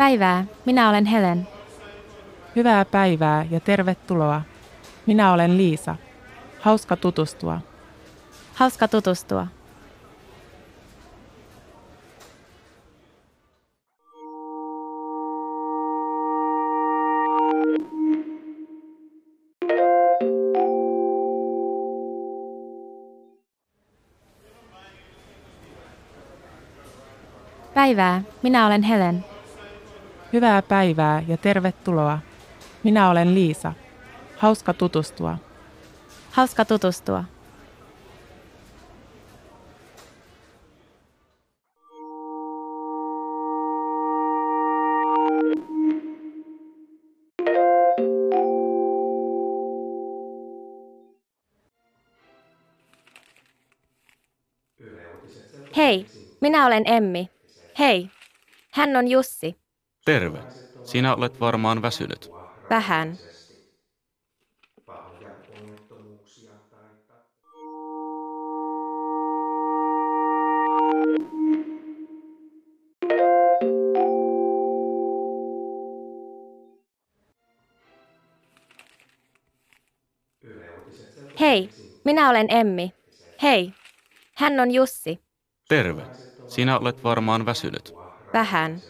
Päivää, minä olen Helen. Hyvää päivää ja tervetuloa. Minä olen Liisa. Hauska tutustua. Hauska tutustua. Päivää, minä olen Helen. Hyvää päivää ja tervetuloa. Minä olen Liisa. Hauska tutustua. Hauska tutustua. Hei, minä olen Emmi. Hei, hän on Jussi. Terve. Sinä olet varmaan väsynyt. Vähän. Hei, minä olen Emmi. Hei, hän on Jussi. Terve. Sinä olet varmaan väsynyt. Vähän.